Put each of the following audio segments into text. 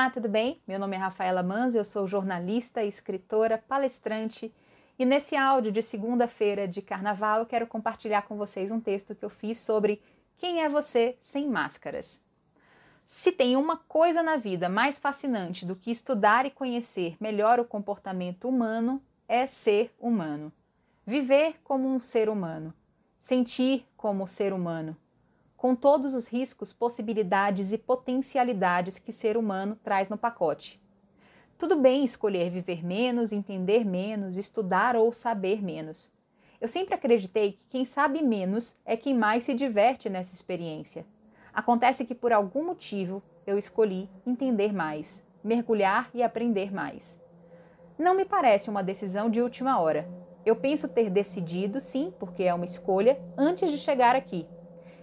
Olá, tudo bem? Meu nome é Rafaela Manzo, eu sou jornalista, escritora, palestrante e nesse áudio de segunda-feira de carnaval eu quero compartilhar com vocês um texto que eu fiz sobre quem é você sem máscaras. Se tem uma coisa na vida mais fascinante do que estudar e conhecer melhor o comportamento humano, é ser humano. Viver como um ser humano. Sentir como ser humano com todos os riscos, possibilidades e potencialidades que ser humano traz no pacote. Tudo bem escolher viver menos, entender menos, estudar ou saber menos. Eu sempre acreditei que quem sabe menos é quem mais se diverte nessa experiência. Acontece que por algum motivo eu escolhi entender mais, mergulhar e aprender mais. Não me parece uma decisão de última hora. Eu penso ter decidido, sim, porque é uma escolha, antes de chegar aqui,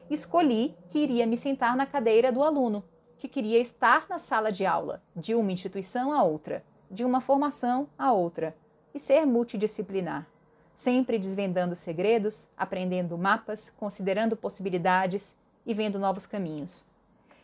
escolhi que iria me sentar na cadeira do aluno, que queria estar na sala de aula, de uma instituição a outra, de uma formação a outra, e ser multidisciplinar, sempre desvendando segredos, aprendendo mapas, considerando possibilidades e vendo novos caminhos.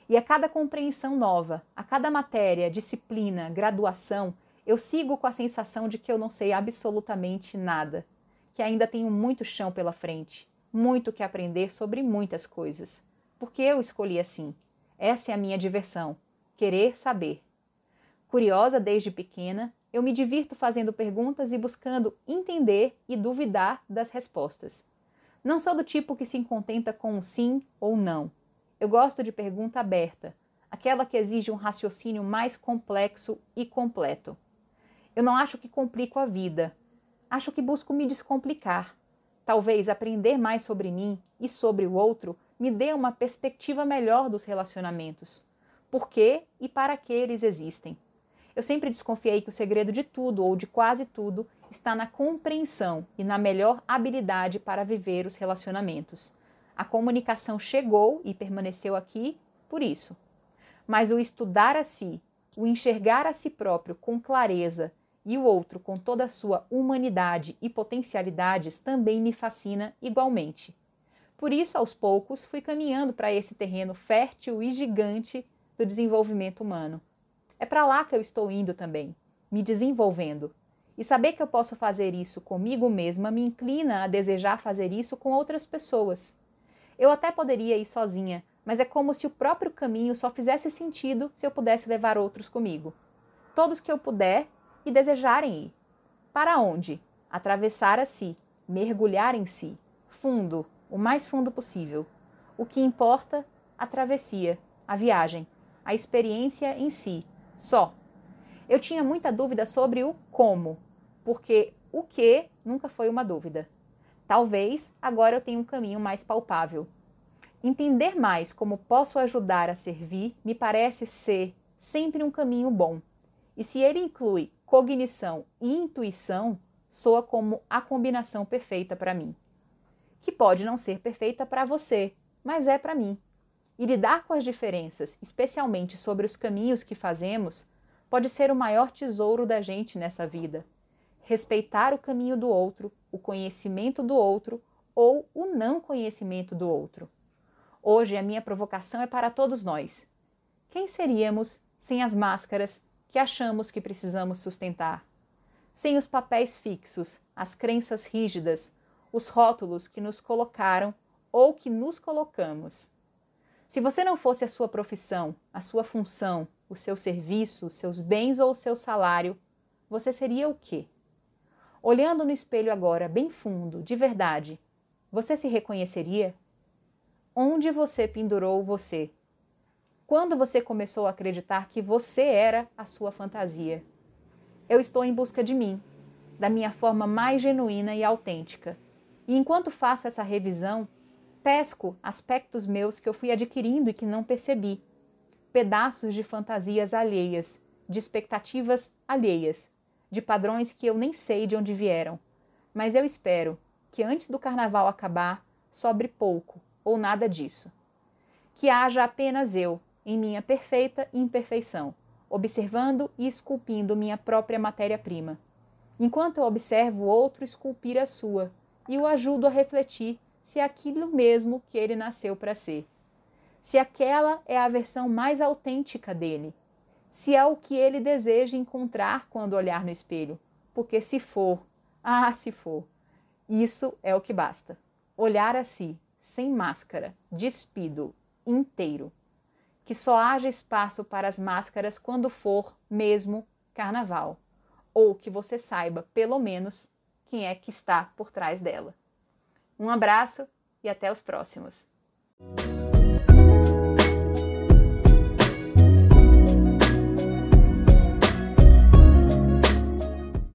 E a cada compreensão nova, a cada matéria, disciplina, graduação, eu sigo com a sensação de que eu não sei absolutamente nada, que ainda tenho muito chão pela frente muito que aprender sobre muitas coisas. Porque eu escolhi assim. Essa é a minha diversão, querer saber. Curiosa desde pequena, eu me divirto fazendo perguntas e buscando entender e duvidar das respostas. Não sou do tipo que se contenta com um sim ou não. Eu gosto de pergunta aberta, aquela que exige um raciocínio mais complexo e completo. Eu não acho que complico a vida. Acho que busco me descomplicar. Talvez aprender mais sobre mim e sobre o outro me dê uma perspectiva melhor dos relacionamentos. Por que e para que eles existem? Eu sempre desconfiei que o segredo de tudo ou de quase tudo está na compreensão e na melhor habilidade para viver os relacionamentos. A comunicação chegou e permaneceu aqui por isso. Mas o estudar a si, o enxergar a si próprio com clareza e o outro com toda a sua humanidade e potencialidades também me fascina igualmente. Por isso, aos poucos, fui caminhando para esse terreno fértil e gigante do desenvolvimento humano. É para lá que eu estou indo também, me desenvolvendo. E saber que eu posso fazer isso comigo mesma me inclina a desejar fazer isso com outras pessoas. Eu até poderia ir sozinha, mas é como se o próprio caminho só fizesse sentido se eu pudesse levar outros comigo. Todos que eu puder e desejarem ir. Para onde? Atravessar a si, mergulhar em si, fundo, o mais fundo possível. O que importa, a travessia, a viagem, a experiência em si, só. Eu tinha muita dúvida sobre o como, porque o que nunca foi uma dúvida. Talvez agora eu tenha um caminho mais palpável. Entender mais como posso ajudar a servir me parece ser sempre um caminho bom. E se ele inclui cognição e intuição soa como a combinação perfeita para mim. Que pode não ser perfeita para você, mas é para mim. E lidar com as diferenças, especialmente sobre os caminhos que fazemos, pode ser o maior tesouro da gente nessa vida. Respeitar o caminho do outro, o conhecimento do outro ou o não conhecimento do outro. Hoje a minha provocação é para todos nós. Quem seríamos sem as máscaras que achamos que precisamos sustentar. Sem os papéis fixos, as crenças rígidas, os rótulos que nos colocaram ou que nos colocamos. Se você não fosse a sua profissão, a sua função, o seu serviço, seus bens ou o seu salário, você seria o quê? Olhando no espelho agora, bem fundo, de verdade, você se reconheceria? Onde você pendurou você? Quando você começou a acreditar que você era a sua fantasia? Eu estou em busca de mim, da minha forma mais genuína e autêntica. E enquanto faço essa revisão, pesco aspectos meus que eu fui adquirindo e que não percebi. Pedaços de fantasias alheias, de expectativas alheias, de padrões que eu nem sei de onde vieram. Mas eu espero que antes do carnaval acabar, sobre pouco ou nada disso. Que haja apenas eu, em minha perfeita imperfeição, observando e esculpindo minha própria matéria-prima. Enquanto eu observo o outro esculpir a sua e o ajudo a refletir se é aquilo mesmo que ele nasceu para ser. Se aquela é a versão mais autêntica dele. se é o que ele deseja encontrar quando olhar no espelho. Porque se for, ah, se for, isso é o que basta. Olhar a si, sem máscara, despido, inteiro. Que só haja espaço para as máscaras quando for mesmo carnaval. Ou que você saiba, pelo menos, quem é que está por trás dela. Um abraço e até os próximos.